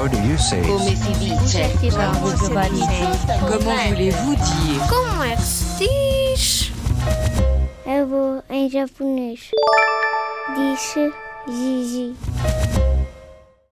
How do you say? Come si dice? Comment voulez-vous dire Como é que se diz? Eu vou em japonês. Gigi.